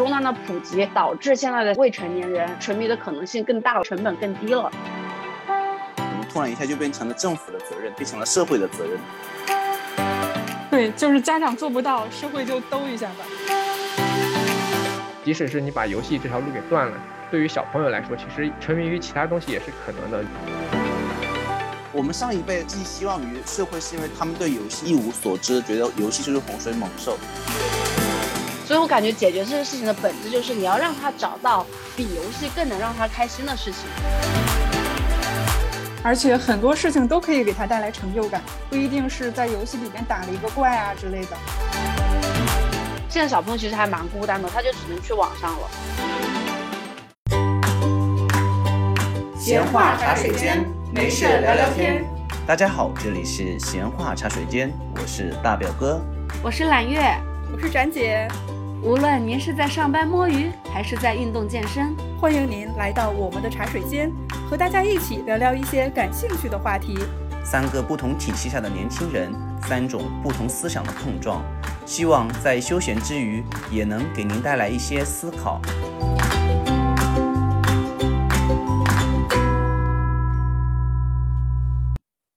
终端的普及导致现在的未成年人沉迷的可能性更大了，成本更低了。我们突然一下就变成了政府的责任，变成了社会的责任。对，就是家长做不到，社会就兜一下吧。即使是你把游戏这条路给断了，对于小朋友来说，其实沉迷于其他东西也是可能的。我们上一辈寄希望于社会，是因为他们对游戏一无所知，觉得游戏就是洪水猛兽。所以我感觉解决这个事情的本质就是你要让他找到比游戏更能让他开心的事情。而且很多事情都可以给他带来成就感，不一定是在游戏里面打了一个怪啊之类的。现在小朋友其实还蛮孤单的，他就只能去网上了。闲话茶水间，没事聊聊天。大家好，这里是闲话茶水间，我是大表哥，我是揽月，我是展姐。无论您是在上班摸鱼，还是在运动健身，欢迎您来到我们的茶水间，和大家一起聊聊一些感兴趣的话题。三个不同体系下的年轻人，三种不同思想的碰撞，希望在休闲之余，也能给您带来一些思考。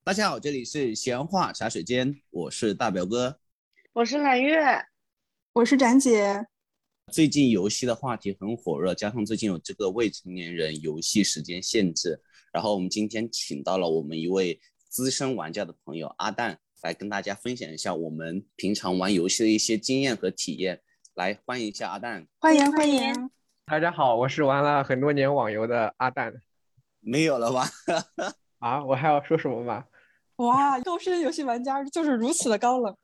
大家好，这里是闲话茶水间，我是大表哥，我是揽月。我是展姐。最近游戏的话题很火热，加上最近有这个未成年人游戏时间限制，然后我们今天请到了我们一位资深玩家的朋友阿蛋，来跟大家分享一下我们平常玩游戏的一些经验和体验。来，欢迎一下阿蛋。欢迎欢迎。大家好，我是玩了很多年网游的阿蛋。没有了吧？啊，我还要说什么吗？哇，高深游戏玩家就是如此的高冷。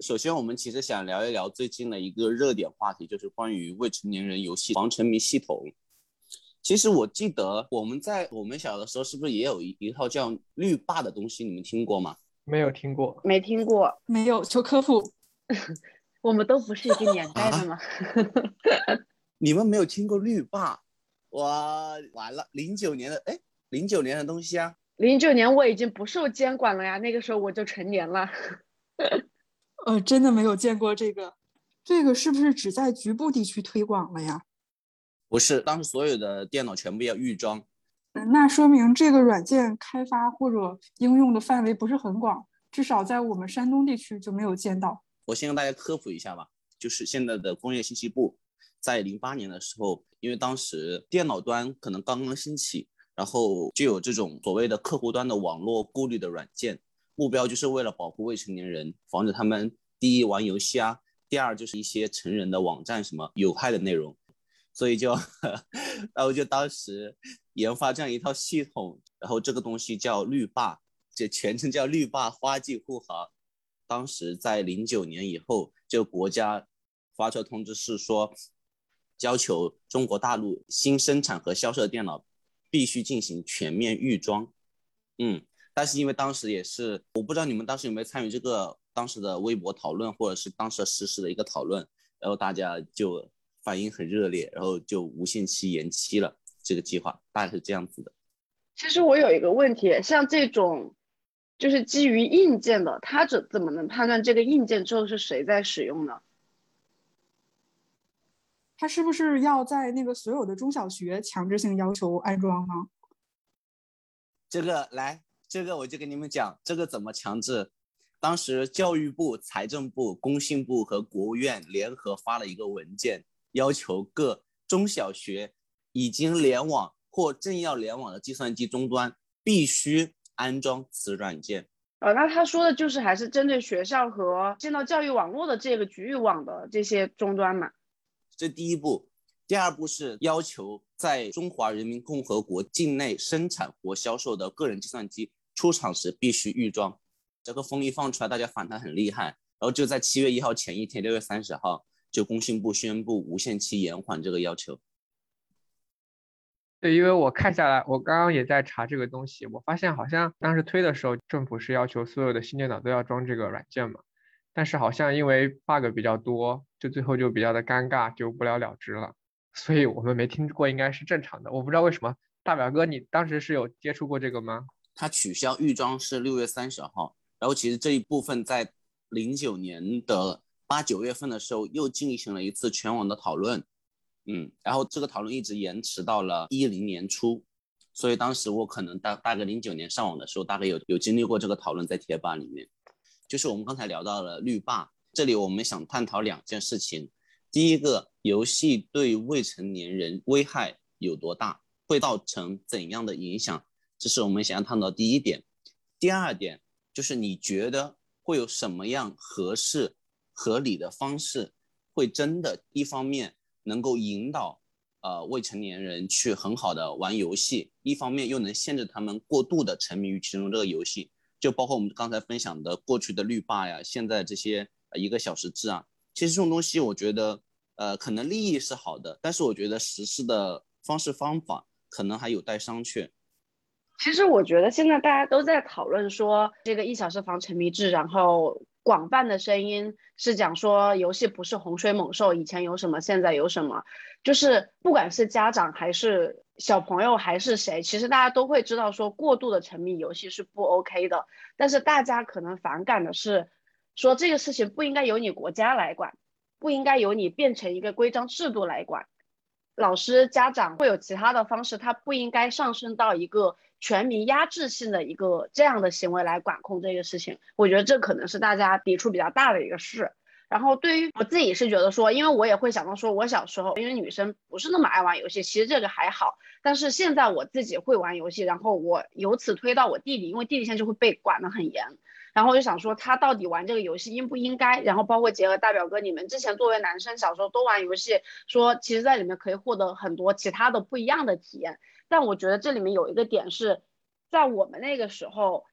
首先，我们其实想聊一聊最近的一个热点话题，就是关于未成年人游戏防沉迷系统。其实我记得我们在我们小的时候，是不是也有一一套叫绿霸的东西？你们听过吗？没有听过，没听过，没有，求科普。我们都不是一个年代的吗？你们没有听过绿霸？我，完了，零九年的，哎，零九年的东西啊。零九年我已经不受监管了呀，那个时候我就成年了。呃，真的没有见过这个，这个是不是只在局部地区推广了呀？不是，当时所有的电脑全部要预装。那说明这个软件开发或者应用的范围不是很广，至少在我们山东地区就没有见到。我先跟大家科普一下吧，就是现在的工业信息部在零八年的时候，因为当时电脑端可能刚刚兴起，然后就有这种所谓的客户端的网络过滤的软件。目标就是为了保护未成年人，防止他们第一玩游戏啊，第二就是一些成人的网站什么有害的内容，所以就，然后就当时研发这样一套系统，然后这个东西叫绿霸，这全称叫绿霸花季护航。当时在零九年以后，就国家发出通知是说，要求中国大陆新生产和销售的电脑必须进行全面预装，嗯。但是因为当时也是，我不知道你们当时有没有参与这个当时的微博讨论，或者是当时实时的一个讨论，然后大家就反应很热烈，然后就无限期延期了这个计划，大概是这样子的。其实我有一个问题，像这种就是基于硬件的，它怎怎么能判断这个硬件之后是谁在使用呢？它是不是要在那个所有的中小学强制性要求安装呢？这个来。这个我就跟你们讲，这个怎么强制？当时教育部、财政部、工信部和国务院联合发了一个文件，要求各中小学已经联网或正要联网的计算机终端必须安装此软件。呃，那他说的就是还是针对学校和建到教育网络的这个局域网的这些终端嘛？这第一步，第二步是要求在中华人民共和国境内生产或销售的个人计算机。出厂时必须预装，这个风一放出来，大家反弹很厉害。然后就在七月一号前一天，六月三十号，就工信部宣布无限期延缓这个要求。对，因为我看下来，我刚刚也在查这个东西，我发现好像当时推的时候，政府是要求所有的新电脑都要装这个软件嘛，但是好像因为 bug 比较多，就最后就比较的尴尬，就不了了之了。所以我们没听过，应该是正常的。我不知道为什么，大表哥，你当时是有接触过这个吗？它取消预装是六月三十号，然后其实这一部分在零九年的八九月份的时候又进行了一次全网的讨论，嗯，然后这个讨论一直延迟到了一零年初，所以当时我可能大大概零九年上网的时候，大概有有经历过这个讨论在贴吧里面。就是我们刚才聊到了绿霸，这里我们想探讨两件事情。第一个，游戏对未成年人危害有多大，会造成怎样的影响，这是我们想要探讨第一点。第二点就是你觉得会有什么样合适、合理的方式，会真的一方面。能够引导呃未成年人去很好的玩游戏，一方面又能限制他们过度的沉迷于其中这个游戏，就包括我们刚才分享的过去的绿霸呀，现在这些一个小时制啊，其实这种东西我觉得呃可能利益是好的，但是我觉得实施的方式方法可能还有待商榷。其实我觉得现在大家都在讨论说这个一小时防沉迷制，然后。广泛的声音是讲说游戏不是洪水猛兽，以前有什么现在有什么，就是不管是家长还是小朋友还是谁，其实大家都会知道说过度的沉迷游戏是不 OK 的。但是大家可能反感的是，说这个事情不应该由你国家来管，不应该由你变成一个规章制度来管，老师家长会有其他的方式，它不应该上升到一个。全民压制性的一个这样的行为来管控这个事情，我觉得这可能是大家抵触比较大的一个事。然后对于我自己是觉得说，因为我也会想到说，我小时候因为女生不是那么爱玩游戏，其实这个还好。但是现在我自己会玩游戏，然后我由此推到我弟弟，因为弟弟现在就会被管得很严。然后我就想说，他到底玩这个游戏应不应该？然后包括结合大表哥你们之前作为男生小时候都玩游戏，说其实在里面可以获得很多其他的不一样的体验。但我觉得这里面有一个点是，在我们那个时候，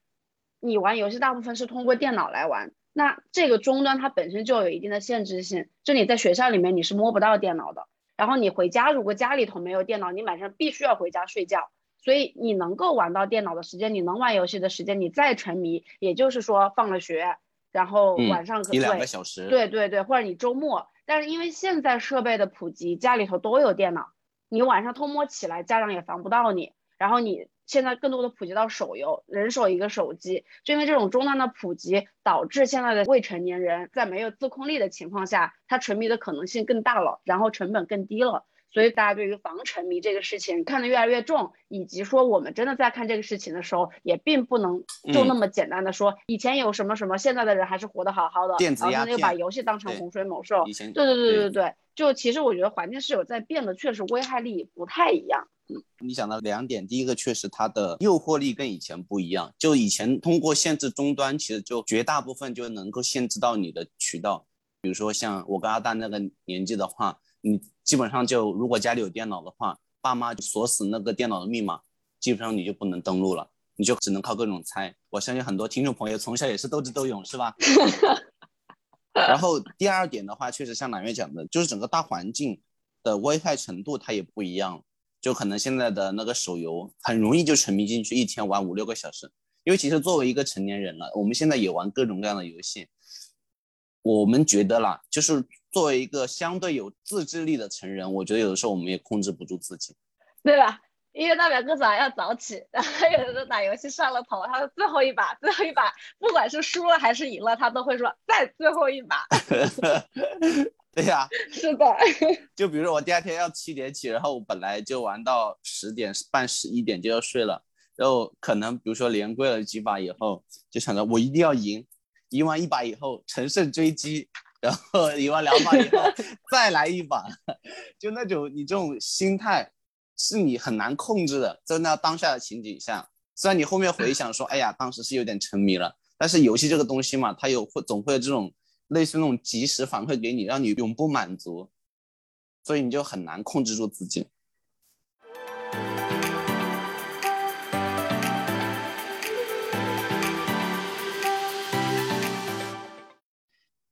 你玩游戏大部分是通过电脑来玩，那这个终端它本身就有一定的限制性，就你在学校里面你是摸不到电脑的，然后你回家如果家里头没有电脑，你晚上必须要回家睡觉，所以你能够玩到电脑的时间，你能玩游戏的时间，你再沉迷，也就是说放了学，然后晚上可一两个小时，对对对，或者你周末，但是因为现在设备的普及，家里头都有电脑。你晚上偷摸起来，家长也防不到你。然后你现在更多的普及到手游，人手一个手机，就因为这种终端的普及，导致现在的未成年人在没有自控力的情况下，他沉迷的可能性更大了，然后成本更低了。所以大家对于防沉迷这个事情看得越来越重，以及说我们真的在看这个事情的时候，也并不能就那么简单的说以前有什么什么，现在的人还是活得好好的，然后又把游戏当成洪水猛兽。对对对对对。就其实我觉得环境是有在变的，确实危害力不太一样。嗯，你讲的两点，第一个确实它的诱惑力跟以前不一样。就以前通过限制终端，其实就绝大部分就能够限制到你的渠道。比如说像我跟阿蛋那个年纪的话，你基本上就如果家里有电脑的话，爸妈锁死那个电脑的密码，基本上你就不能登录了，你就只能靠各种猜。我相信很多听众朋友从小也是斗智斗勇，是吧？然后第二点的话，确实像南月讲的，就是整个大环境的危害程度它也不一样，就可能现在的那个手游很容易就沉迷进去，一天玩五六个小时。因为其实作为一个成年人了，我们现在也玩各种各样的游戏，我们觉得啦，就是作为一个相对有自制力的成人，我觉得有的时候我们也控制不住自己，对吧？因为大表哥早上要早起，然后有的时候打游戏上了头，他说最后一把，最后一把，不管是输了还是赢了，他都会说再最后一把。对呀，是的。就比如说我第二天要七点起，然后我本来就玩到十点半十一点就要睡了，然后可能比如说连跪了几把以后，就想着我一定要赢，赢完一把以后乘胜追击，然后赢完两把以后再来一把，就那种你这种心态。是你很难控制的，在那当下的情景下，虽然你后面回想说，哎呀，当时是有点沉迷了，但是游戏这个东西嘛，它有会总会有这种类似那种及时反馈给你，让你永不满足，所以你就很难控制住自己。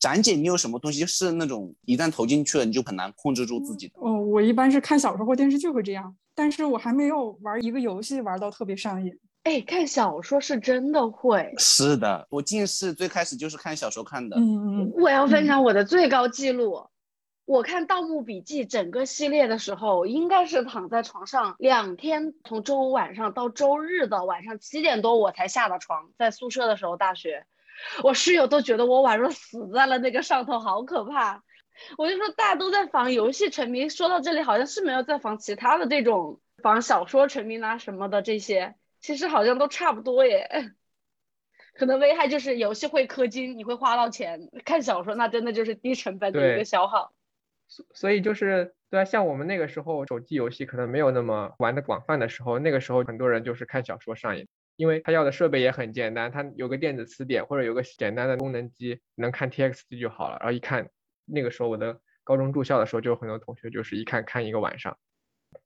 展姐，你有什么东西是那种一旦投进去了，你就很难控制住自己的？哦，我一般是看小说或电视剧会这样，但是我还没有玩一个游戏玩到特别上瘾。哎，看小说是真的会。是的，我近视最开始就是看小说看的。嗯嗯。我要分享我的最高记录，我看《盗墓笔记》整个系列的时候，应该是躺在床上两天，从周五晚上到周日的晚上七点多我才下的床，在宿舍的时候，大学。我室友都觉得我宛若死在了那个上头，好可怕。我就说大家都在防游戏沉迷，说到这里好像是没有在防其他的这种防小说沉迷啦什么的这些，其实好像都差不多耶。可能危害就是游戏会氪金，你会花到钱；看小说那真的就是低成本的一个消耗。所所以就是对啊，像我们那个时候手机游戏可能没有那么玩的广泛的时候，那个时候很多人就是看小说上瘾，因为他要的设备也很简单，他有个电子词典或者有个简单的功能机，能看 TXT 就好了。然后一看，那个时候我的高中住校的时候，就有很多同学就是一看看一个晚上。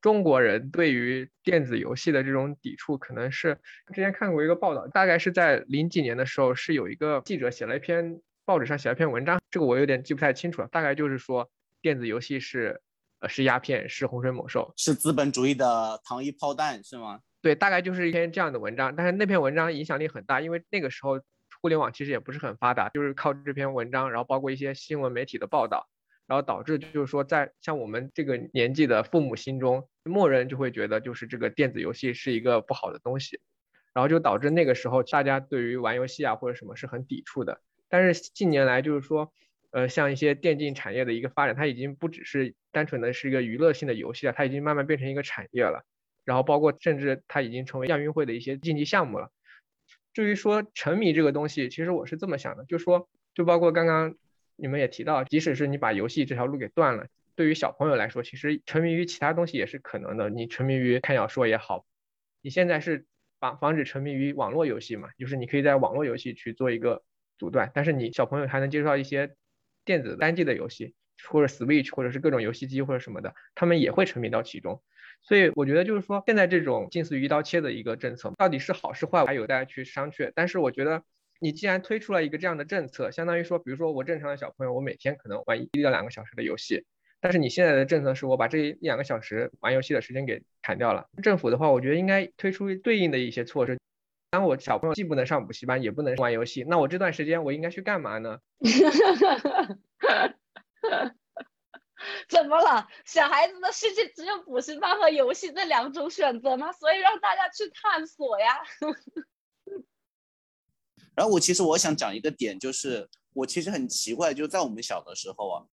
中国人对于电子游戏的这种抵触，可能是之前看过一个报道，大概是在零几年的时候，是有一个记者写了一篇报纸上写了一篇文章，这个我有点记不太清楚了，大概就是说电子游戏是呃是鸦片，是洪水猛兽，是资本主义的糖衣炮弹，是吗？对，大概就是一篇这样的文章，但是那篇文章影响力很大，因为那个时候互联网其实也不是很发达，就是靠这篇文章，然后包括一些新闻媒体的报道。然后导致就是说，在像我们这个年纪的父母心中，默认就会觉得就是这个电子游戏是一个不好的东西，然后就导致那个时候大家对于玩游戏啊或者什么是很抵触的。但是近年来就是说，呃，像一些电竞产业的一个发展，它已经不只是单纯的是一个娱乐性的游戏了，它已经慢慢变成一个产业了。然后包括甚至它已经成为亚运会的一些竞技项目了。至于说沉迷这个东西，其实我是这么想的，就说就包括刚刚。你们也提到，即使是你把游戏这条路给断了，对于小朋友来说，其实沉迷于其他东西也是可能的。你沉迷于看小说也好，你现在是防防止沉迷于网络游戏嘛？就是你可以在网络游戏去做一个阻断，但是你小朋友还能接触到一些电子单机的游戏，或者 Switch，或者是各种游戏机或者什么的，他们也会沉迷到其中。所以我觉得就是说，现在这种近似于一刀切的一个政策，到底是好是坏，还有待去商榷。但是我觉得。你既然推出了一个这样的政策，相当于说，比如说我正常的小朋友，我每天可能玩一到两个小时的游戏，但是你现在的政策是我把这一两个小时玩游戏的时间给砍掉了。政府的话，我觉得应该推出对应的一些措施。当我小朋友既不能上补习班，也不能玩游戏，那我这段时间我应该去干嘛呢？怎么了？小孩子的世界只有补习班和游戏这两种选择吗？所以让大家去探索呀。然后我其实我想讲一个点，就是我其实很奇怪，就在我们小的时候啊，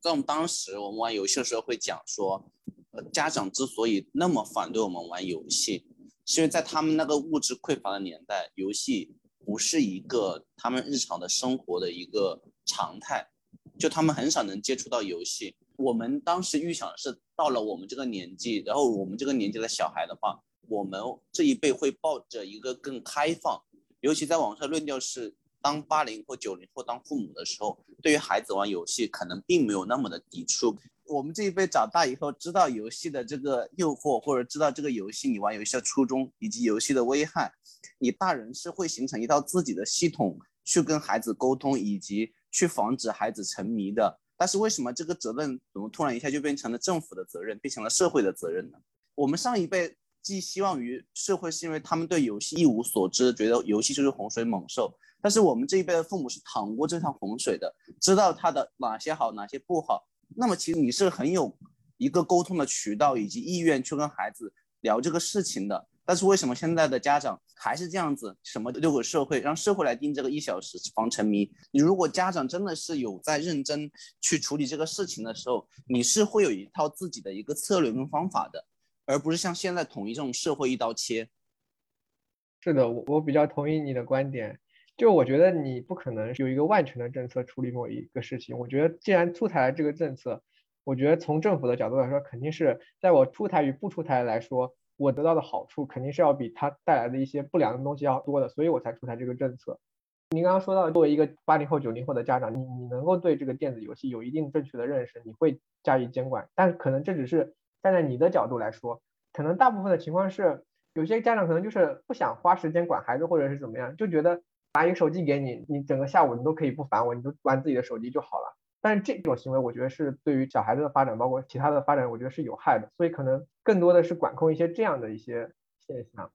在我们当时我们玩游戏的时候会讲说，呃，家长之所以那么反对我们玩游戏，是因为在他们那个物质匮乏的年代，游戏不是一个他们日常的生活的一个常态，就他们很少能接触到游戏。我们当时预想是到了我们这个年纪，然后我们这个年纪的小孩的话，我们这一辈会抱着一个更开放。尤其在网上论调是，当八零或九零后当父母的时候，对于孩子玩游戏可能并没有那么的抵触。我们这一辈长大以后，知道游戏的这个诱惑，或者知道这个游戏你玩游戏的初衷以及游戏的危害，你大人是会形成一套自己的系统去跟孩子沟通，以及去防止孩子沉迷的。但是为什么这个责任怎么突然一下就变成了政府的责任，变成了社会的责任呢？我们上一辈。寄希望于社会，是因为他们对游戏一无所知，觉得游戏就是洪水猛兽。但是我们这一辈的父母是淌过这趟洪水的，知道它的哪些好，哪些不好。那么其实你是很有一个沟通的渠道以及意愿去跟孩子聊这个事情的。但是为什么现在的家长还是这样子，什么都给社会，让社会来定这个一小时防沉迷？你如果家长真的是有在认真去处理这个事情的时候，你是会有一套自己的一个策略跟方法的。而不是像现在统一这种社会一刀切。是的，我我比较同意你的观点。就我觉得你不可能有一个万全的政策处理某一个事情。我觉得既然出台了这个政策，我觉得从政府的角度来说，肯定是在我出台与不出台来说，我得到的好处肯定是要比它带来的一些不良的东西要多的，所以我才出台这个政策。您刚刚说到，作为一个八零后、九零后的家长，你你能够对这个电子游戏有一定正确的认识，你会加以监管，但是可能这只是。站在你的角度来说，可能大部分的情况是，有些家长可能就是不想花时间管孩子，或者是怎么样，就觉得拿一个手机给你，你整个下午你都可以不烦我，你就玩自己的手机就好了。但这种行为，我觉得是对于小孩子的发展，包括其他的发展，我觉得是有害的。所以可能更多的是管控一些这样的一些现象。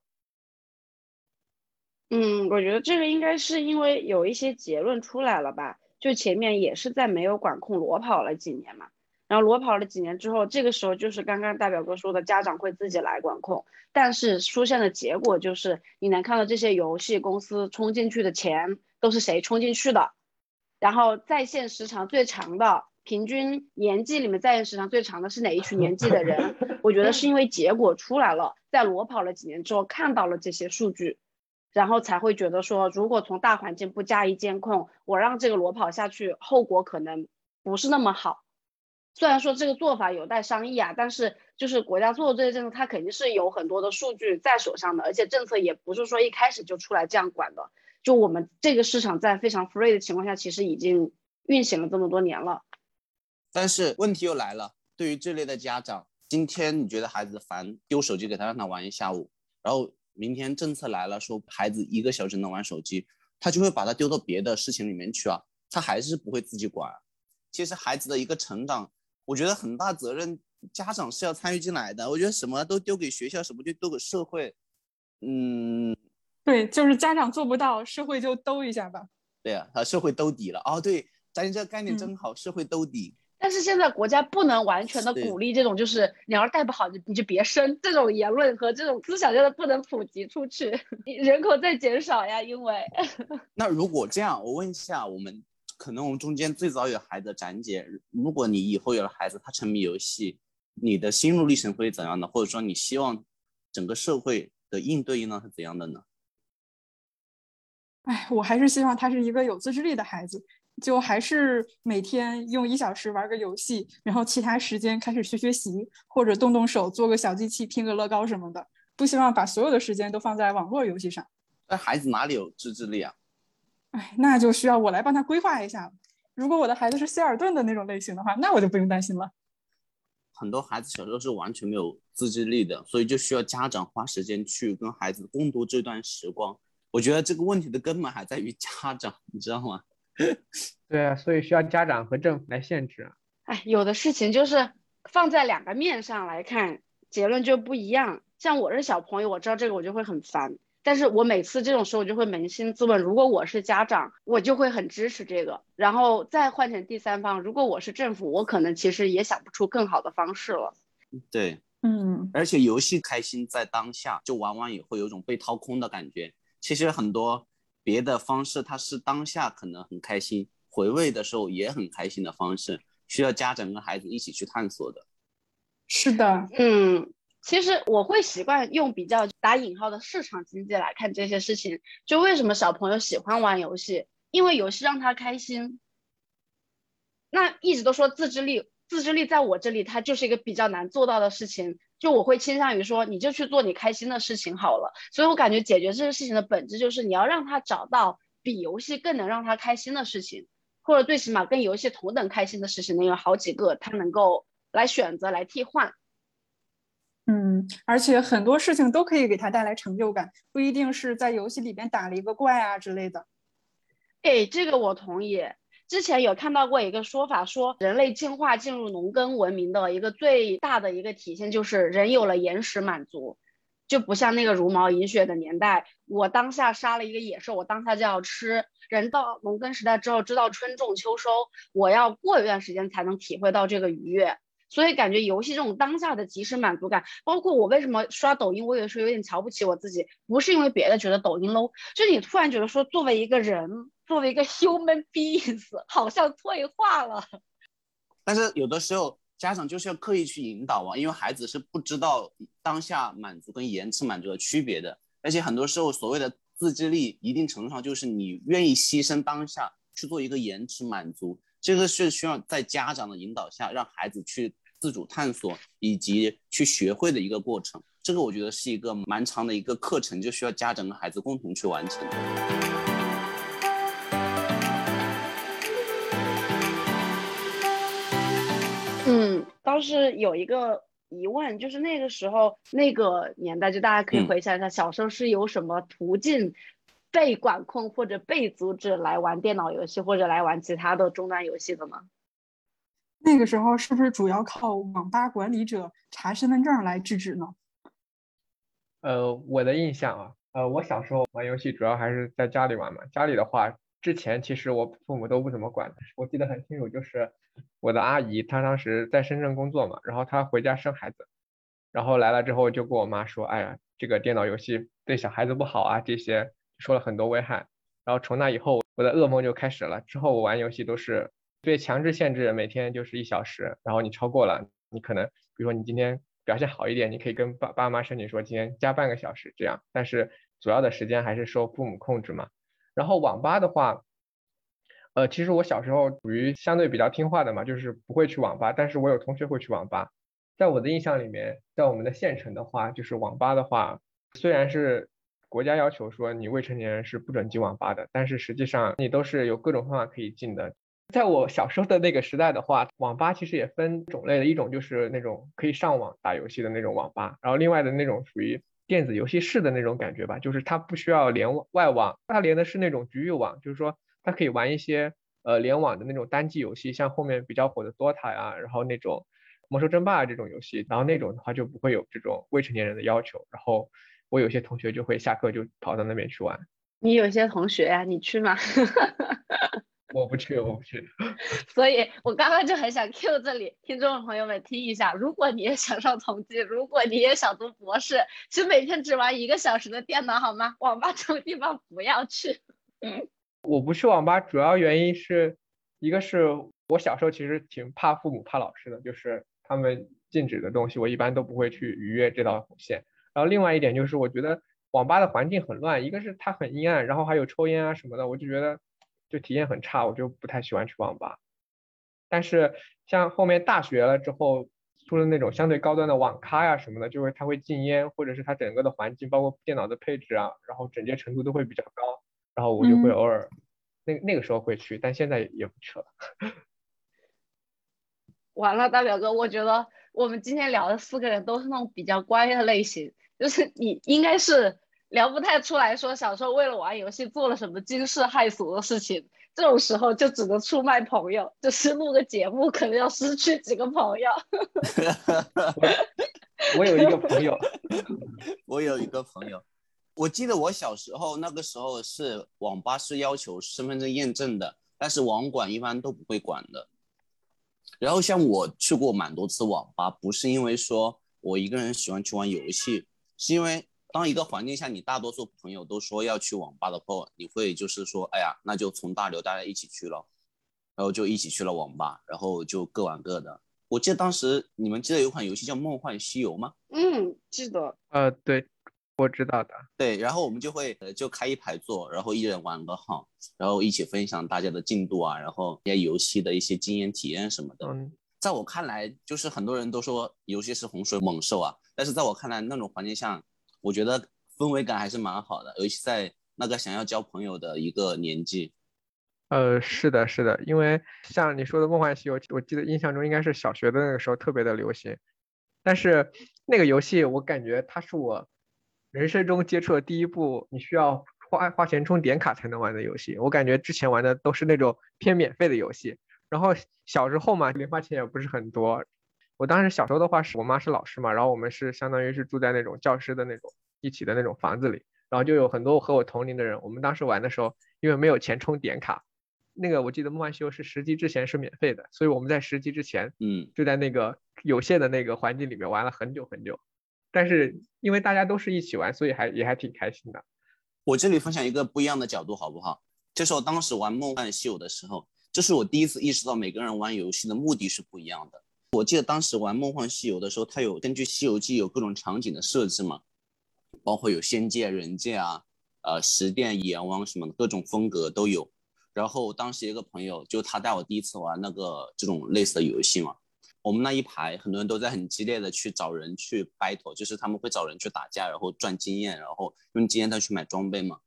嗯，我觉得这个应该是因为有一些结论出来了吧？就前面也是在没有管控裸跑了几年嘛。然后裸跑了几年之后，这个时候就是刚刚大表哥说的，家长会自己来管控。但是出现的结果就是，你能看到这些游戏公司充进去的钱都是谁充进去的，然后在线时长最长的平均年纪里面在线时长最长的是哪一群年纪的人？我觉得是因为结果出来了，在裸跑了几年之后看到了这些数据，然后才会觉得说，如果从大环境不加以监控，我让这个裸跑下去，后果可能不是那么好。虽然说这个做法有待商议啊，但是就是国家做的这些政策，它肯定是有很多的数据在手上的，而且政策也不是说一开始就出来这样管的。就我们这个市场在非常 free 的情况下，其实已经运行了这么多年了。但是问题又来了，对于这类的家长，今天你觉得孩子烦，丢手机给他让他玩一下午，然后明天政策来了，说孩子一个小时能玩手机，他就会把他丢到别的事情里面去啊，他还是不会自己管。其实孩子的一个成长，我觉得很大责任家长是要参与进来的。我觉得什么都丢给学校，什么就丢给社会，嗯，对，就是家长做不到，社会就兜一下吧。对啊，他社会兜底了。哦，对，咱你这个概念真好，社会兜底。但是现在国家不能完全的鼓励这种，就是你要是带不好，你你就别生这种言论和这种思想，真的不能普及出去。人口在减少呀，因为。那如果这样，我问一下，我们可能我们中间最早有孩子展姐，如果你以后有了孩子，他沉迷游戏，你的心路历程会怎样的？或者说你希望整个社会的应对应当是怎样的呢？哎，我还是希望他是一个有自制力的孩子。就还是每天用一小时玩个游戏，然后其他时间开始学学习，或者动动手做个小机器拼个乐高什么的。不希望把所有的时间都放在网络游戏上。那孩子哪里有自制力啊？哎，那就需要我来帮他规划一下。如果我的孩子是希尔顿的那种类型的话，那我就不用担心了。很多孩子小时候是完全没有自制力的，所以就需要家长花时间去跟孩子共度这段时光。我觉得这个问题的根本还在于家长，你知道吗？对啊，所以需要家长和政府来限制。哎，有的事情就是放在两个面上来看，结论就不一样。像我是小朋友，我知道这个我就会很烦，但是我每次这种时候我就会扪心自问，如果我是家长，我就会很支持这个。然后再换成第三方，如果我是政府，我可能其实也想不出更好的方式了。对，嗯，而且游戏开心在当下，就往往也会有种被掏空的感觉。其实很多。别的方式，它是当下可能很开心，回味的时候也很开心的方式，需要家长跟孩子一起去探索的。是的，嗯，其实我会习惯用比较打引号的市场经济来看这些事情。就为什么小朋友喜欢玩游戏？因为游戏让他开心。那一直都说自制力，自制力在我这里，它就是一个比较难做到的事情。就我会倾向于说，你就去做你开心的事情好了。所以我感觉解决这个事情的本质就是你要让他找到比游戏更能让他开心的事情，或者最起码跟游戏同等开心的事情能有好几个，他能够来选择来替换。嗯，而且很多事情都可以给他带来成就感，不一定是在游戏里边打了一个怪啊之类的。哎，这个我同意。之前有看到过一个说法，说人类进化进入农耕文明的一个最大的一个体现，就是人有了延时满足，就不像那个茹毛饮血的年代，我当下杀了一个野兽，我当下就要吃。人到农耕时代之后，知道春种秋收，我要过一段时间才能体会到这个愉悦。所以感觉游戏这种当下的即时满足感，包括我为什么刷抖音，我有时候有点瞧不起我自己，不是因为别的觉得抖音 low，就你突然觉得说作为一个人。作为一个 human beings，好像退化了。但是有的时候家长就是要刻意去引导啊，因为孩子是不知道当下满足跟延迟满足的区别的。而且很多时候所谓的自制力，一定程度上就是你愿意牺牲当下去做一个延迟满足。这个是需要在家长的引导下，让孩子去自主探索以及去学会的一个过程。这个我觉得是一个蛮长的一个课程，就需要家长跟孩子共同去完成。嗯，倒是有一个疑问，就是那个时候那个年代，就大家可以回想一下，小时候是有什么途径被管控或者被阻止来玩电脑游戏或者来玩其他的终端游戏的吗？那个时候是不是主要靠网吧管理者查身份证来制止呢？呃，我的印象啊，呃，我小时候玩游戏主要还是在家里玩嘛，家里的话。之前其实我父母都不怎么管，我记得很清楚，就是我的阿姨她当时在深圳工作嘛，然后她回家生孩子，然后来了之后就跟我妈说，哎呀，这个电脑游戏对小孩子不好啊，这些说了很多危害。然后从那以后，我的噩梦就开始了。之后我玩游戏都是被强制限制每天就是一小时，然后你超过了，你可能比如说你今天表现好一点，你可以跟爸爸妈申请说今天加半个小时这样，但是主要的时间还是受父母控制嘛。然后网吧的话，呃，其实我小时候属于相对比较听话的嘛，就是不会去网吧，但是我有同学会去网吧。在我的印象里面，在我们的县城的话，就是网吧的话，虽然是国家要求说你未成年人是不准进网吧的，但是实际上你都是有各种方法可以进的。在我小时候的那个时代的话，网吧其实也分种类的，一种就是那种可以上网打游戏的那种网吧，然后另外的那种属于电子游戏室的那种感觉吧，就是它不需要连外网，它连的是那种局域网，就是说它可以玩一些呃联网的那种单机游戏，像后面比较火的 DOTA 呀，然后那种。魔兽争霸这种游戏，然后那种的话就不会有这种未成年人的要求。然后我有些同学就会下课就跑到那边去玩。你有些同学呀，你去吗？我不去，我不去。所以我刚刚就很想 Q 这里听众朋友们听一下，如果你也想上同济，如果你也想读博士，其实每天只玩一个小时的电脑好吗？网吧这种地方不要去。嗯，我不去网吧主要原因是一个是我小时候其实挺怕父母怕老师的，就是。他们禁止的东西，我一般都不会去逾越这道红线。然后另外一点就是，我觉得网吧的环境很乱，一个是它很阴暗，然后还有抽烟啊什么的，我就觉得就体验很差，我就不太喜欢去网吧。但是像后面大学了之后，出了那种相对高端的网咖呀什么的，就是它会禁烟，或者是它整个的环境，包括电脑的配置啊，然后整洁程度都会比较高，然后我就会偶尔那那个时候会去，但现在也不去了。完了，大表哥，我觉得我们今天聊的四个人都是那种比较乖的类型，就是你应该是聊不太出来说小时候为了玩游戏做了什么惊世骇俗的事情，这种时候就只能出卖朋友，就是录个节目可能要失去几个朋友。我有一个朋友，我有一个朋友，我记得我小时候那个时候是网吧是要求身份证验证的，但是网管一般都不会管的。然后像我去过蛮多次网吧，不是因为说我一个人喜欢去玩游戏，是因为当一个环境下你大多数朋友都说要去网吧的话，你会就是说，哎呀，那就从大流大家一起去了，然后就一起去了网吧，然后就各玩各的。我记得当时你们记得有款游戏叫《梦幻西游》吗？嗯，记得。呃，对。我知道的，对，然后我们就会呃就开一排坐，然后一人玩个号，然后一起分享大家的进度啊，然后一些游戏的一些经验体验什么的。嗯，在我看来，就是很多人都说游戏是洪水猛兽啊，但是在我看来，那种环境下，我觉得氛围感还是蛮好的，尤其在那个想要交朋友的一个年纪。呃，是的，是的，因为像你说的《梦幻西游》，我记得印象中应该是小学的那个时候特别的流行，但是那个游戏我感觉它是我。人生中接触的第一部，你需要花花钱充点卡才能玩的游戏。我感觉之前玩的都是那种偏免费的游戏。然后小时候嘛，零花钱也不是很多。我当时小时候的话，是我妈是老师嘛，然后我们是相当于是住在那种教师的那种一起的那种房子里，然后就有很多和我同龄的人。我们当时玩的时候，因为没有钱充点卡，那个我记得梦幻西游是十级之前是免费的，所以我们在十级之前，嗯，就在那个有限的那个环境里面玩了很久很久。但是因为大家都是一起玩，所以还也还挺开心的。我这里分享一个不一样的角度，好不好？就是我当时玩《梦幻西游》的时候，这是我第一次意识到每个人玩游戏的目的是不一样的。我记得当时玩《梦幻西游》的时候，它有根据《西游记》有各种场景的设置嘛，包括有仙界、人界啊，呃，十殿阎王什么的各种风格都有。然后当时一个朋友就他带我第一次玩那个这种类似的游戏嘛。我们那一排很多人都在很激烈的去找人去 battle，就是他们会找人去打架，然后赚经验，然后用经验再去买装备嘛。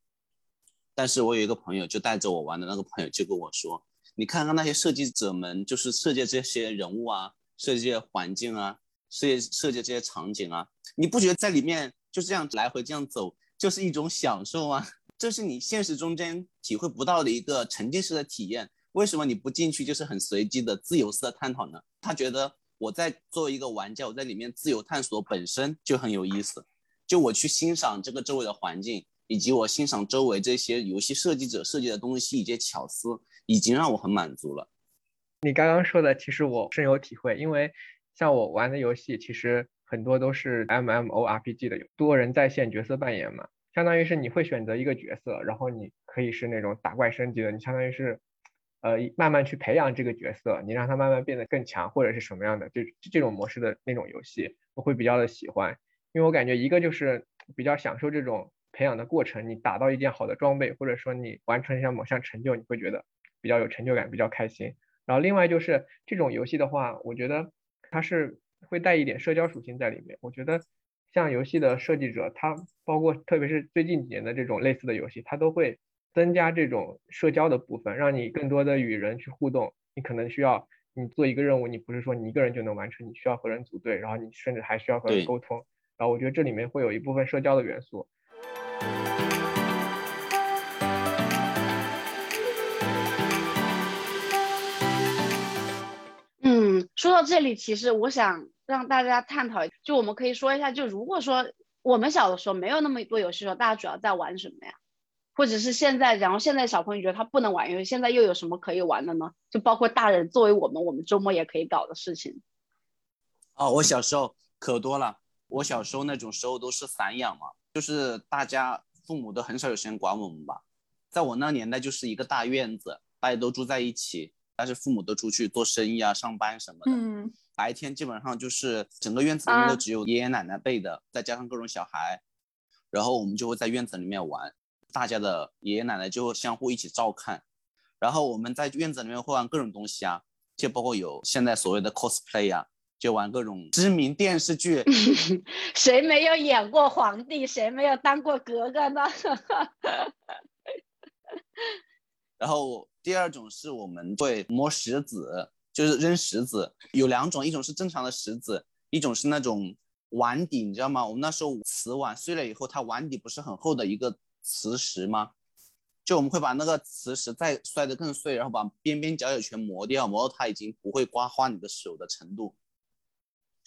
但是我有一个朋友，就带着我玩的那个朋友就跟我说：“你看看那些设计者们，就是设计这些人物啊，设计环境啊，设计设计这些场景啊，你不觉得在里面就这样来回这样走就是一种享受吗？这是你现实中间体会不到的一个沉浸式的体验。”为什么你不进去就是很随机的自由式的探讨呢？他觉得我在作为一个玩家，我在里面自由探索本身就很有意思。就我去欣赏这个周围的环境，以及我欣赏周围这些游戏设计者设计的东西以及巧思，已经让我很满足了。你刚刚说的其实我深有体会，因为像我玩的游戏其实很多都是 MMORPG 的，多人在线角色扮演嘛，相当于是你会选择一个角色，然后你可以是那种打怪升级的，你相当于是。呃慢慢去培养这个角色，你让他慢慢变得更强或者是什么样的这这种模式的那种游戏，我会比较的喜欢，因为我感觉一个就是比较享受这种培养的过程，你打到一件好的装备，或者说你完成一下某项成就，你会觉得比较有成就感，比较开心。然后另外就是这种游戏的话，我觉得它是会带一点社交属性在里面。我觉得像游戏的设计者，他包括特别是最近几年的这种类似的游戏，它都会增加这种社交的部分，让你更多的与人去互动。你可能需要你做一个任务，你不是说你一个人就能完成，你需要和人组队，然后你甚至还需要和人沟通。然后我觉得这里面会有一部分社交的元素。到这里，其实我想让大家探讨，就我们可以说一下，就如果说我们小的时候没有那么多游戏的时候，大家主要在玩什么呀？或者是现在，然后现在小朋友觉得他不能玩游戏，现在又有什么可以玩的呢？就包括大人作为我们，我们周末也可以搞的事情。哦，我小时候可多了。我小时候那种时候都是散养嘛，就是大家父母都很少有时间管我们吧。在我那年代，就是一个大院子，大家都住在一起。但是父母都出去做生意啊、上班什么的，嗯，白天基本上就是整个院子里面都只有爷爷奶奶辈的，再加上各种小孩，然后我们就会在院子里面玩，大家的爷爷奶奶就会相互一起照看，然后我们在院子里面会玩各种东西啊，就包括有现在所谓的 cosplay 啊，就玩各种知名电视剧，谁没有演过皇帝，谁没有当过格格呢？然后。第二种是我们会摸石子，就是扔石子，有两种，一种是正常的石子，一种是那种碗底，你知道吗？我们那时候瓷碗碎了以后，它碗底不是很厚的一个磁石吗？就我们会把那个磁石再摔得更碎，然后把边边角角全磨掉，磨到它已经不会刮花你的手的程度。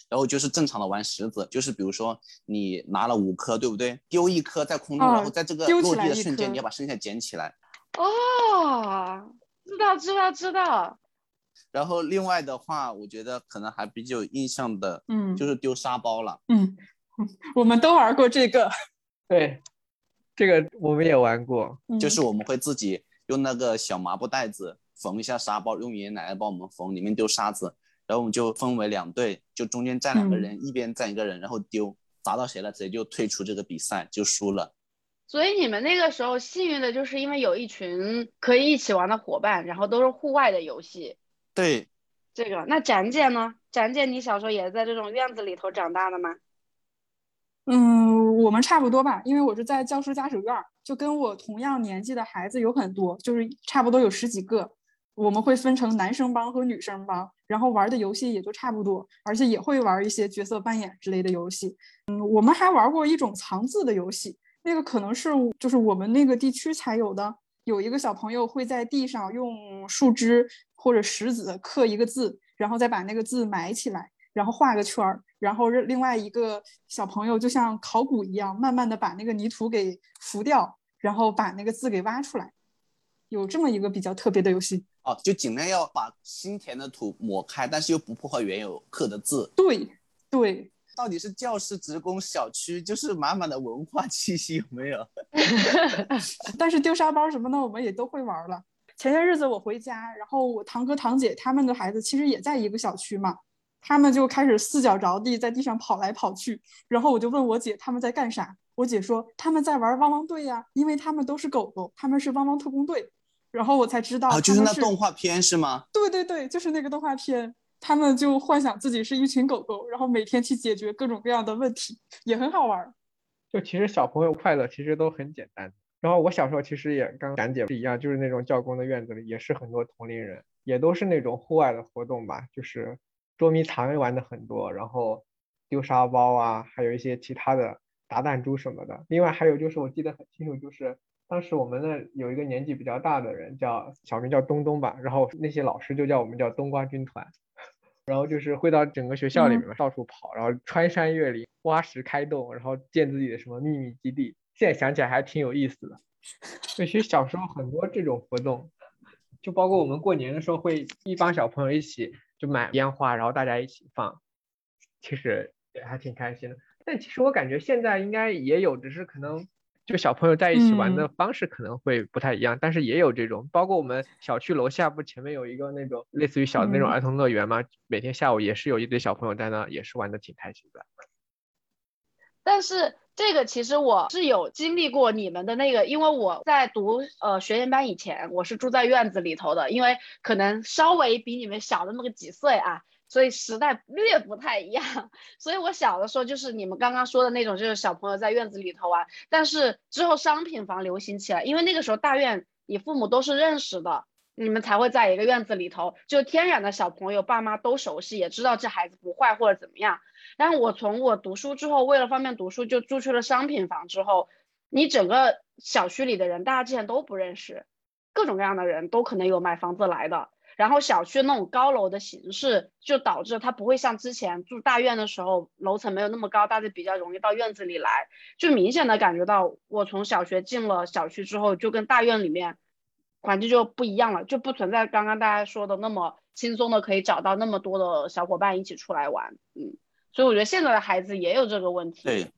然后就是正常的玩石子，就是比如说你拿了五颗，对不对？丢一颗在空中，然后在这个落地的瞬间，你要把剩下捡起来。哦，知道知道知道。然后另外的话，我觉得可能还比较有印象的，嗯，就是丢沙包了。嗯，我们都玩过这个。对，这个我们也玩过，就是我们会自己用那个小麻布袋子缝一下沙包，用爷爷奶奶帮我们缝，里面丢沙子，然后我们就分为两队，就中间站两个人，一边站一个人，然后丢，砸到谁了，谁就退出这个比赛，就输了。所以你们那个时候幸运的就是因为有一群可以一起玩的伙伴，然后都是户外的游戏。对，这个那展姐呢？展姐，你小时候也在这种院子里头长大的吗？嗯，我们差不多吧，因为我是在教师家属院，就跟我同样年纪的孩子有很多，就是差不多有十几个。我们会分成男生帮和女生帮，然后玩的游戏也就差不多，而且也会玩一些角色扮演之类的游戏。嗯，我们还玩过一种藏字的游戏。那个可能是就是我们那个地区才有的，有一个小朋友会在地上用树枝或者石子刻一个字，然后再把那个字埋起来，然后画个圈儿，然后另外一个小朋友就像考古一样，慢慢的把那个泥土给浮掉，然后把那个字给挖出来，有这么一个比较特别的游戏哦，就尽量要把新填的土抹开，但是又不破坏原有刻的字。对对。到底是教师职工小区，就是满满的文化气息，有没有？但是丢沙包什么的，我们也都会玩了。前些日子我回家，然后我堂哥堂姐他们的孩子其实也在一个小区嘛，他们就开始四脚着地在地上跑来跑去。然后我就问我姐他们在干啥，我姐说他们在玩汪汪队呀，因为他们都是狗狗，他们是汪汪特工队。然后我才知道，就是那动画片是吗？对对对，就是那个动画片。他们就幻想自己是一群狗狗，然后每天去解决各种各样的问题，也很好玩。就其实小朋友快乐其实都很简单。然后我小时候其实也跟展姐一样，就是那种教工的院子里也是很多同龄人，也都是那种户外的活动吧，就是捉迷藏玩的很多，然后丢沙包啊，还有一些其他的打弹珠什么的。另外还有就是我记得很清楚，就是当时我们那有一个年纪比较大的人，叫小名叫东东吧，然后那些老师就叫我们叫冬瓜军团。然后就是会到整个学校里面到处跑，然后穿山越岭、挖石开洞，然后建自己的什么秘密基地。现在想起来还挺有意思的。其实小时候很多这种活动，就包括我们过年的时候会一帮小朋友一起就买烟花，然后大家一起放，其实也还挺开心的。但其实我感觉现在应该也有，只是可能就小朋友在一起玩嗯的方式可能会不太一样，但是也有这种，包括我们小区楼下不前面有一个那种类似于小的那种嗯儿童乐园嘛，每天下午也是有一堆小朋友在那，也是玩的挺开心的。但是这个其实我是有经历过你们的那个，因为我在读呃学前班以前，我是住在院子里头的，因为可能稍微比你们小那么个几岁啊，所以时代略不太一样。所以我小的时候就是你们刚刚说的那种，就是小朋友在院子里头玩。但是之后商品房流行起来，因为那个时候大院你父母都是认识的，你们才会在一个院子里头，就天然的小朋友爸妈都熟悉，也知道这孩子不坏或者怎么样。但我从我读书之后，为了方便读书，就住去了商品房之后，你整个小区里的人，大家之前都不认识，各种各样的人都可能有买房子来的。然后小区那种高楼的形式，就导致它不会像之前住大院的时候，楼层没有那么高，大家比较容易到院子里来。就明显的感觉到，我从小学进了小区之后，就跟大院里面环境就不一样了，就不存在刚刚大家说的那么轻松的可以找到那么多的小伙伴一起出来玩。嗯，所以我觉得现在的孩子也有这个问题。对，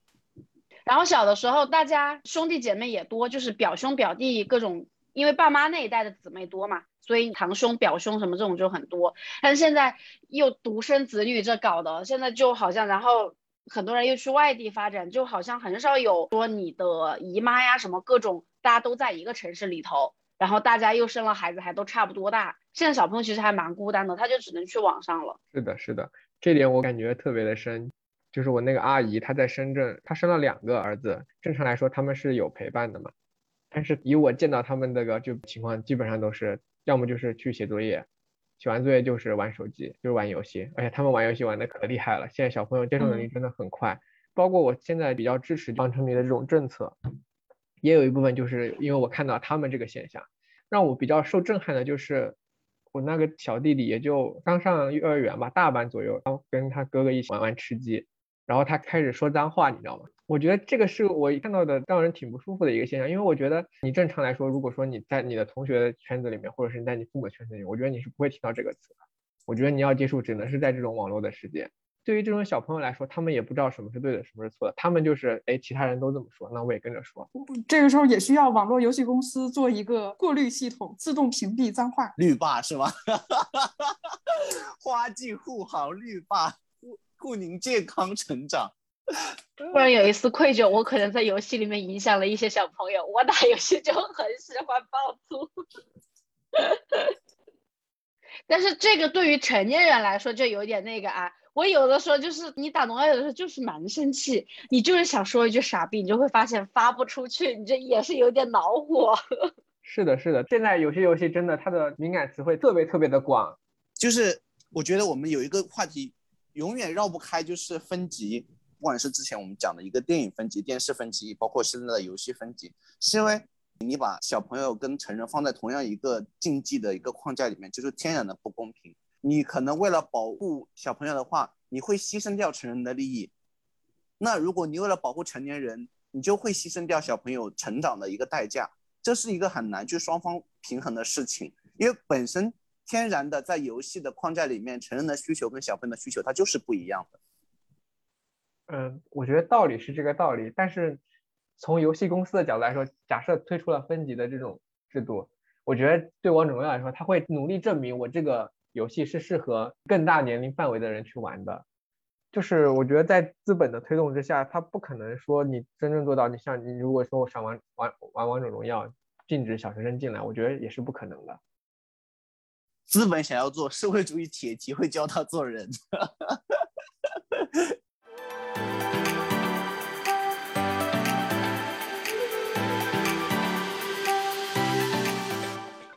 然后小的时候大家兄弟姐妹也多，就是表兄表弟各种，因为爸妈那一代的姊妹多嘛，所以堂兄表兄什么这种就很多。但是现在又独生子女这搞的，现在就好像然后很多人又去外地发展，就好像很少有说你的姨妈呀什么各种，大家都在一个城市里头，然后大家又生了孩子还都差不多大。现在小朋友其实还蛮孤单的，他就只能去网上了。是的，是的，这点我感觉特别的深。就是我那个阿姨，她在深圳，她生了两个儿子，正常来说他们是有陪伴的嘛。但是以我见到他们那个就情况，基本上都是要么就是去写作业，写完作业就是玩手机，就是玩游戏，而且他们玩游戏玩的可厉害了。现在小朋友接受能力真的很快，包括我现在比较支持防沉迷的这种政策，也有一部分就是因为我看到他们这个现象，让我比较受震撼的就是。我那个小弟弟也就刚上幼儿园吧，大班左右，然后跟他哥哥一起玩玩吃鸡，然后他开始说脏话，你知道吗？我觉得这个是我看到的让人挺不舒服的一个现象，因为我觉得你正常来说，如果说你在你的同学圈子里面，或者是你在你父母圈子里面，我觉得你是不会听到这个词的。我觉得你要接触只能是在这种网络的世界。对于这种小朋友来说，他们也不知道什么是对的，什么是错的，他们就是哎，其他人都这么说，那我也跟着说。这个时候也需要网络游戏公司做一个过滤系统，自动屏蔽脏话。绿霸是吗？花季护航绿霸，护护您健康成长。突然有一丝愧疚，我可能在游戏里面影响了一些小朋友。我打游戏就很喜欢爆粗，但是这个对于成年人来说就有点那个啊。我有的时候就是你打农药，有的时候就是蛮生气，你就是想说一句傻逼，你就会发现发不出去，你这也是有点恼火。是的，是的，现在有些游戏真的它的敏感词汇特别特别的广，就是我觉得我们有一个话题永远绕不开，就是分级。不管是之前我们讲的一个电影分级、电视分级，包括现在的游戏分级，是因为你把小朋友跟成人放在同样一个竞技的一个框架里面，就是天然的不公平。你可能为了保护小朋友的话，你会牺牲掉成人的利益。那如果你为了保护成年人，你就会牺牲掉小朋友成长的一个代价。这是一个很难去双方平衡的事情，因为本身天然的在游戏的框架里面，成人的需求跟小朋友的需求它就是不一样的。嗯，我觉得道理是这个道理，但是从游戏公司的角度来说，假设推出了分级的这种制度，我觉得对王者荣耀来说，他会努力证明我这个游戏是适合更大年龄范围的人去玩的。就是我觉得在资本的推动之下，他不可能说你真正做到，你像你如果说我想玩玩玩王者荣耀，禁止小学生进来，我觉得也是不可能的。资本想要做社会主义铁骑，会教他做人。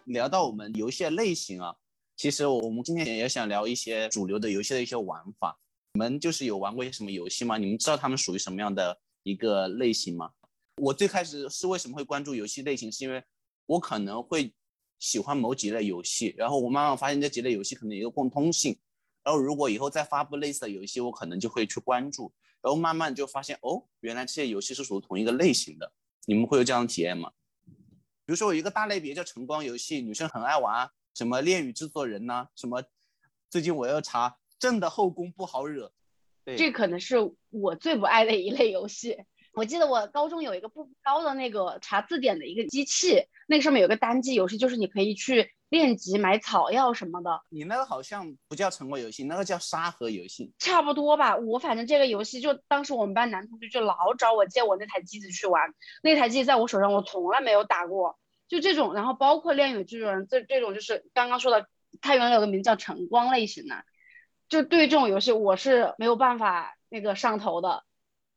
聊到我们游戏的类型啊，其实我们今天也想聊一些主流的游戏的一些玩法。你们就是有玩过一些什么游戏吗？你们知道他们属于什么样的一个类型吗？我最开始是为什么会关注游戏类型，是因为我可能会喜欢某几类游戏，然后我慢慢发现这几类游戏可能有一个共通性，然后如果以后再发布类似的游戏，我可能就会去关注，然后慢慢就发现哦，原来这些游戏是属于同一个类型的。你们会有这样的体验吗？比如说有一个大类别叫晨光游戏，女生很爱玩，什么恋与制作人呐、什么最近我要查朕的后宫不好惹，对，这可能是我最不爱的一类游戏。我记得我高中有一个步步高的那个查字典的一个机器，那个上面有个单机游戏，就是你可以去练级买草药什么的。你那个好像不叫成果游戏，那个叫沙盒游戏。差不多吧，我反正这个游戏就当时我们班男同学就老找我借我那台机子去玩，那台机在我手上我从来没有打过，就这种，然后包括恋与制作人这这种就是刚刚说的，它原来有个名叫晨光类型的，就对于这种游戏我是没有办法那个上头的，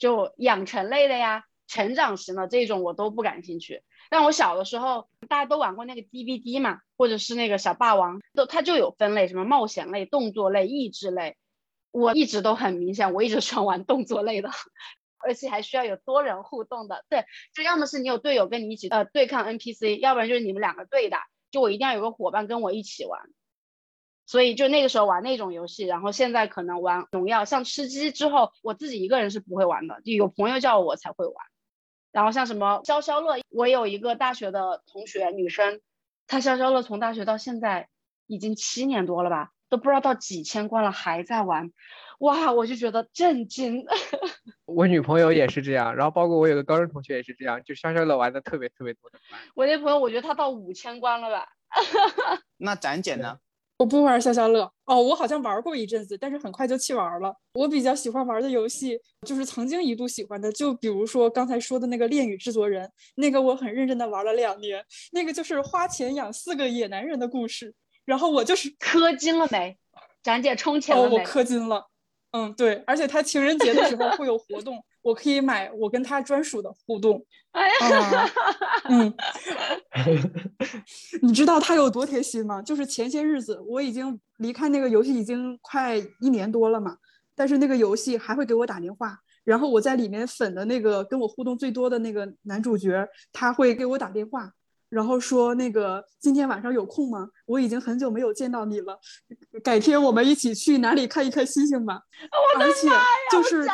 就养成类的呀，成长型的这种我都不感兴趣。但我小的时候大家都玩过那个 DVD 嘛，或者是那个小霸王，都它就有分类，什么冒险类、动作类、益智类。我一直都很明显，我一直喜欢玩动作类的，而且还需要有多人互动的。对，就要么是你有队友跟你一起呃对抗 NPC，要不然就是你们两个对打。就我一定要有个伙伴跟我一起玩。所以就那个时候玩那种游戏，然后现在可能玩荣耀，像吃鸡之后，我自己一个人是不会玩的，就有朋友叫我才会玩。然后像什么消消乐，我有一个大学的同学，女生，她消消乐从大学到现在已经七年多了吧，都不知道到几千关了还在玩，哇，我就觉得震惊。我女朋友也是这样，然后包括我有个高中同学也是这样，就消消乐玩的特别特别多的。我那朋友我觉得他到五千关了吧。那展姐呢？我不玩消消乐哦，我好像玩过一阵子，但是很快就弃玩了。我比较喜欢玩的游戏，就是曾经一度喜欢的，就比如说刚才说的那个《恋与制作人》，那个我很认真的玩了两年，那个就是花钱养四个野男人的故事。然后我就是 氪金了没？展姐充钱了没？哦，我氪金了。嗯，对，而且他情人节的时候会有活动，我可以买我跟他专属的互动。哎呀，嗯，你知道他有多贴心吗？就是前些日子我已经离开那个游戏已经快一年多了嘛，但是那个游戏还会给我打电话，然后我在里面粉的那个跟我互动最多的那个男主角，他会给我打电话。然后说那个今天晚上有空吗？我已经很久没有见到你了，改天我们一起去哪里看一看星星吧。而且就是他，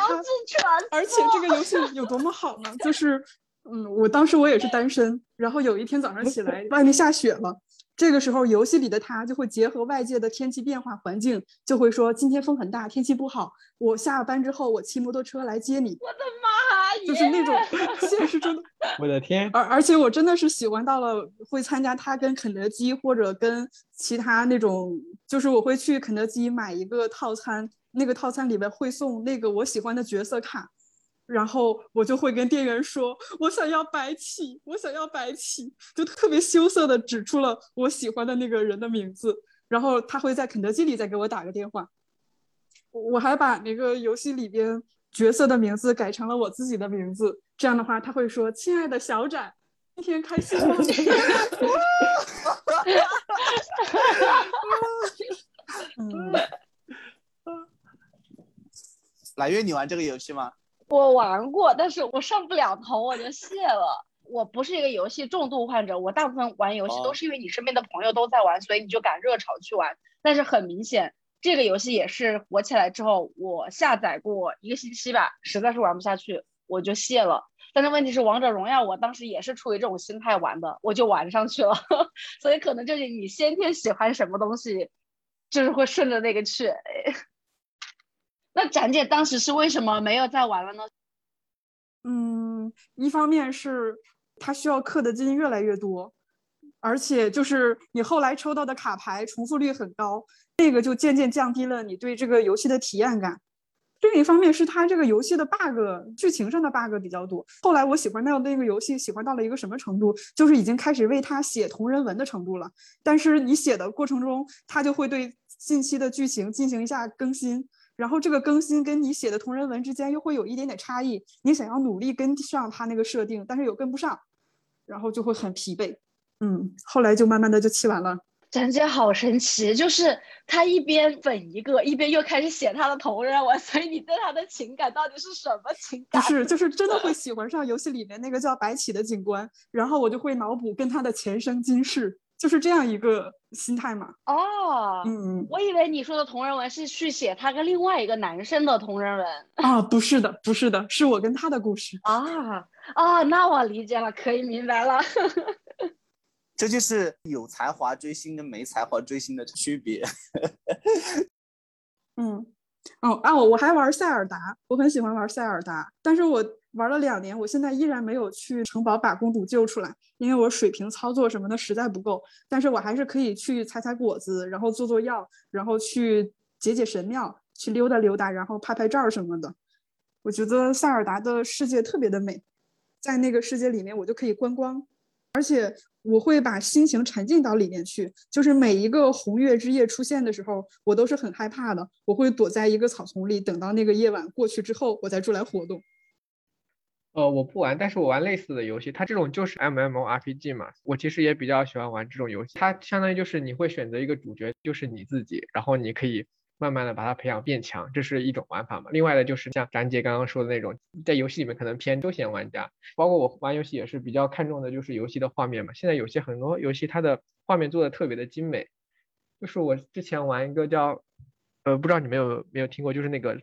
而且这个游戏有多么好呢？就是，嗯，我当时我也是单身，然后有一天早上起来，外面下雪了。这个时候，游戏里的他就会结合外界的天气变化环境，就会说今天风很大，天气不好。我下了班之后，我骑摩托车来接你。我的妈呀！就是那种 现实中的。我的天！而而且我真的是喜欢到了会参加他跟肯德基或者跟其他那种，就是我会去肯德基买一个套餐，那个套餐里边会送那个我喜欢的角色卡。然后我就会跟店员说：“我想要白起，我想要白起。”就特别羞涩的指出了我喜欢的那个人的名字。然后他会在肯德基里再给我打个电话。我还把那个游戏里边角色的名字改成了我自己的名字。这样的话，他会说：“亲爱的小展，今天开心吗？”嗯。来月，你玩这个游戏吗？我玩过，但是我上不了头，我就卸了。我不是一个游戏重度患者，我大部分玩游戏都是因为你身边的朋友都在玩，所以你就赶热潮去玩。但是很明显，这个游戏也是火起来之后，我下载过一个星期吧，实在是玩不下去，我就卸了。但是问题是，王者荣耀我当时也是出于这种心态玩的，我就玩上去了。所以可能就是你先天喜欢什么东西，就是会顺着那个去。那展姐当时是为什么没有再玩了呢？嗯，一方面是它需要氪的金越来越多，而且就是你后来抽到的卡牌重复率很高，那个就渐渐降低了你对这个游戏的体验感。另一方面是它这个游戏的 bug，剧情上的 bug 比较多。后来我喜欢到那个游戏，喜欢到了一个什么程度，就是已经开始为它写同人文的程度了。但是你写的过程中，它就会对近期的剧情进行一下更新。然后这个更新跟你写的同人文之间又会有一点点差异，你想要努力跟上他那个设定，但是又跟不上，然后就会很疲惫。嗯，后来就慢慢的就弃完了。展姐好神奇，就是他一边粉一个，一边又开始写他的同人文，所以你对他的情感到底是什么情感？不是，就是真的会 喜欢上游戏里面那个叫白起的警官，然后我就会脑补跟他的前生今世。就是这样一个心态嘛。哦，嗯，我以为你说的同人文是去写他跟另外一个男生的同人文啊，不是的，不是的，是我跟他的故事啊啊，那我理解了，可以明白了。这就是有才华追星跟没才华追星的区别。嗯，哦啊，我我还玩塞尔达，我很喜欢玩塞尔达，但是我玩了两年，我现在依然没有去城堡把公主救出来，因为我水平操作什么的实在不够。但是我还是可以去采采果子，然后做做药，然后去解解神庙，去溜达溜达，然后拍拍照什么的。我觉得塞尔达的世界特别的美，在那个世界里面，我就可以观光，而且我会把心情沉浸到里面去。就是每一个红月之夜出现的时候，我都是很害怕的。我会躲在一个草丛里，等到那个夜晚过去之后，我再出来活动。呃，我不玩，但是我玩类似的游戏，它这种就是 M M O R P G 嘛。我其实也比较喜欢玩这种游戏，它相当于就是你会选择一个主角，就是你自己，然后你可以慢慢的把它培养变强，这是一种玩法嘛。另外的就是像展姐刚刚说的那种，在游戏里面可能偏休闲玩家，包括我玩游戏也是比较看重的就是游戏的画面嘛。现在有些很多游戏它的画面做的特别的精美，就是我之前玩一个叫，呃，不知道你们有没有听过，就是那个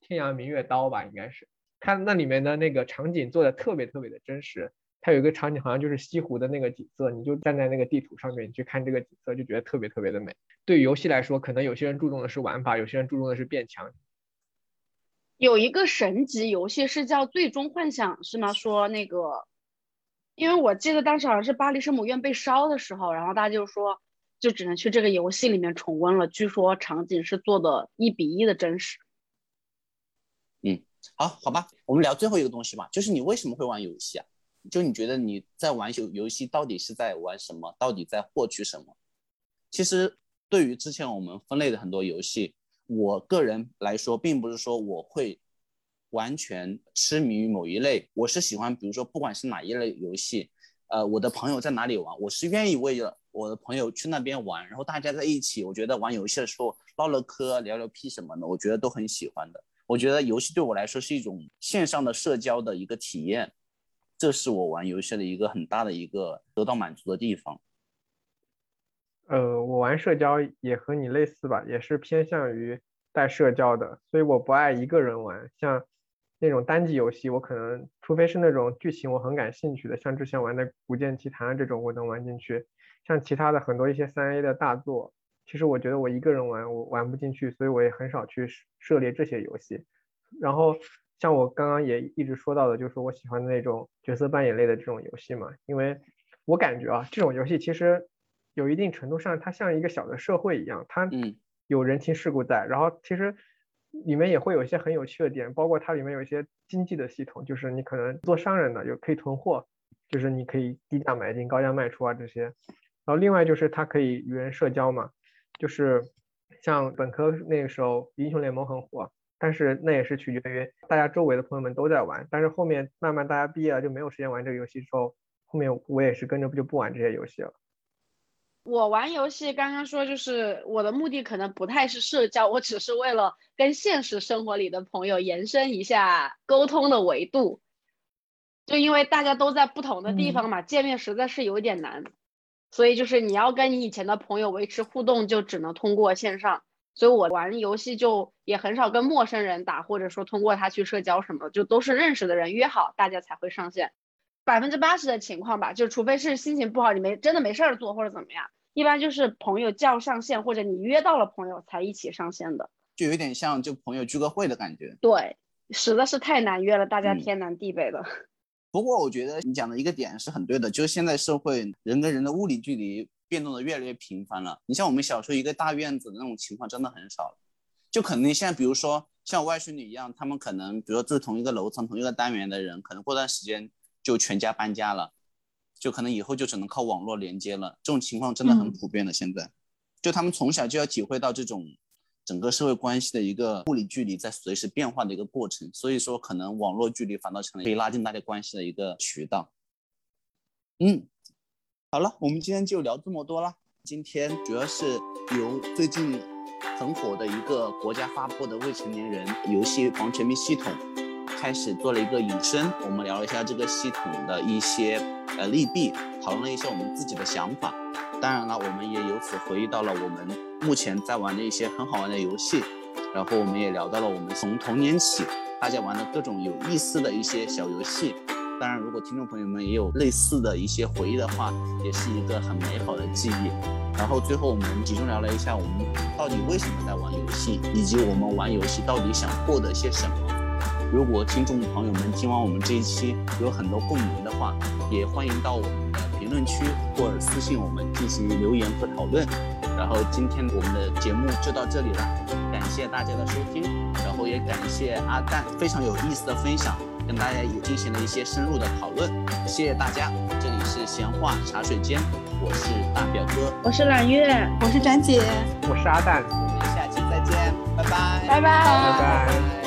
天涯明月刀吧，应该是。它那里面的那个场景做的特别特别的真实，它有一个场景好像就是西湖的那个景色，你就站在那个地图上面，你去看这个景色，就觉得特别特别的美。对于游戏来说，可能有些人注重的是玩法，有些人注重的是变强。有一个神级游戏是叫《最终幻想》，是吗？说那个，因为我记得当时好像是巴黎圣母院被烧的时候，然后大家就说，就只能去这个游戏里面重温了。据说场景是做的一比一的真实。好好吧，我们聊最后一个东西吧，就是你为什么会玩游戏啊？就你觉得你在玩游游戏到底是在玩什么？到底在获取什么？其实对于之前我们分类的很多游戏，我个人来说，并不是说我会完全痴迷于某一类，我是喜欢，比如说不管是哪一类游戏，呃，我的朋友在哪里玩，我是愿意为了我的朋友去那边玩，然后大家在一起，我觉得玩游戏的时候唠唠嗑、聊聊屁什么的，我觉得都很喜欢的。我觉得游戏对我来说是一种线上的社交的一个体验，这是我玩游戏的一个很大的一个得到满足的地方。呃，我玩社交也和你类似吧，也是偏向于带社交的，所以我不爱一个人玩。像那种单机游戏，我可能除非是那种剧情我很感兴趣的，像之前玩的《古剑奇谭》这种，我能玩进去。像其他的很多一些三 A 的大作。其实我觉得我一个人玩我玩不进去，所以我也很少去涉猎这些游戏。然后像我刚刚也一直说到的，就是我喜欢的那种角色扮演类的这种游戏嘛，因为我感觉啊，这种游戏其实有一定程度上它像一个小的社会一样，它有人情世故在。然后其实里面也会有一些很有趣的点，包括它里面有一些经济的系统，就是你可能做商人的有可以囤货，就是你可以低价买进高价卖出啊这些。然后另外就是它可以与人社交嘛。就是像本科那个时候，英雄联盟很火，但是那也是取决于大家周围的朋友们都在玩。但是后面慢慢大家毕业了就没有时间玩这个游戏之后，后面我也是跟着不就不玩这些游戏了。我玩游戏刚刚说就是我的目的可能不太是社交，我只是为了跟现实生活里的朋友延伸一下沟通的维度。就因为大家都在不同的地方嘛，见面实在是有点难。所以就是你要跟你以前的朋友维持互动，就只能通过线上。所以我玩游戏就也很少跟陌生人打，或者说通过他去社交什么，就都是认识的人约好，大家才会上线。百分之八十的情况吧，就除非是心情不好，你没真的没事儿做或者怎么样，一般就是朋友叫上线，或者你约到了朋友才一起上线的，就有点像就朋友聚个会的感觉。对，实在是太难约了，大家天南地北的。不过我觉得你讲的一个点是很对的，就是现在社会人跟人的物理距离变动的越来越频繁了。你像我们小时候一个大院子的那种情况真的很少了，就可能现在比如说像我外孙女一样，他们可能比如说住同一个楼层、同一个单元的人，可能过段时间就全家搬家了，就可能以后就只能靠网络连接了。这种情况真的很普遍的。现在，就他们从小就要体会到这种。整个社会关系的一个物理距离在随时变化的一个过程，所以说可能网络距离反倒成了可以拉近大家关系的一个渠道。嗯，好了，我们今天就聊这么多了。今天主要是由最近很火的一个国家发布的未成年人游戏防沉迷系统开始做了一个引申，我们聊了一下这个系统的一些呃利弊，讨论了一下我们自己的想法。当然了，我们也由此回忆到了我们目前在玩的一些很好玩的游戏，然后我们也聊到了我们从童年起大家玩的各种有意思的一些小游戏。当然，如果听众朋友们也有类似的一些回忆的话，也是一个很美好的记忆。然后最后我们集中聊了一下我们到底为什么在玩游戏，以及我们玩游戏到底想获得些什么。如果听众朋友们听完我们这一期有很多共鸣的话，也欢迎到我们的评论区或者私信我们进行留言和讨论。然后今天我们的节目就到这里了，感谢大家的收听，然后也感谢阿蛋非常有意思的分享，跟大家也进行了一些深入的讨论，谢谢大家。这里是闲话茶水间，我是大表哥，我是揽月，我是展姐，我是阿蛋，我们下期再见，拜拜，拜拜，拜拜。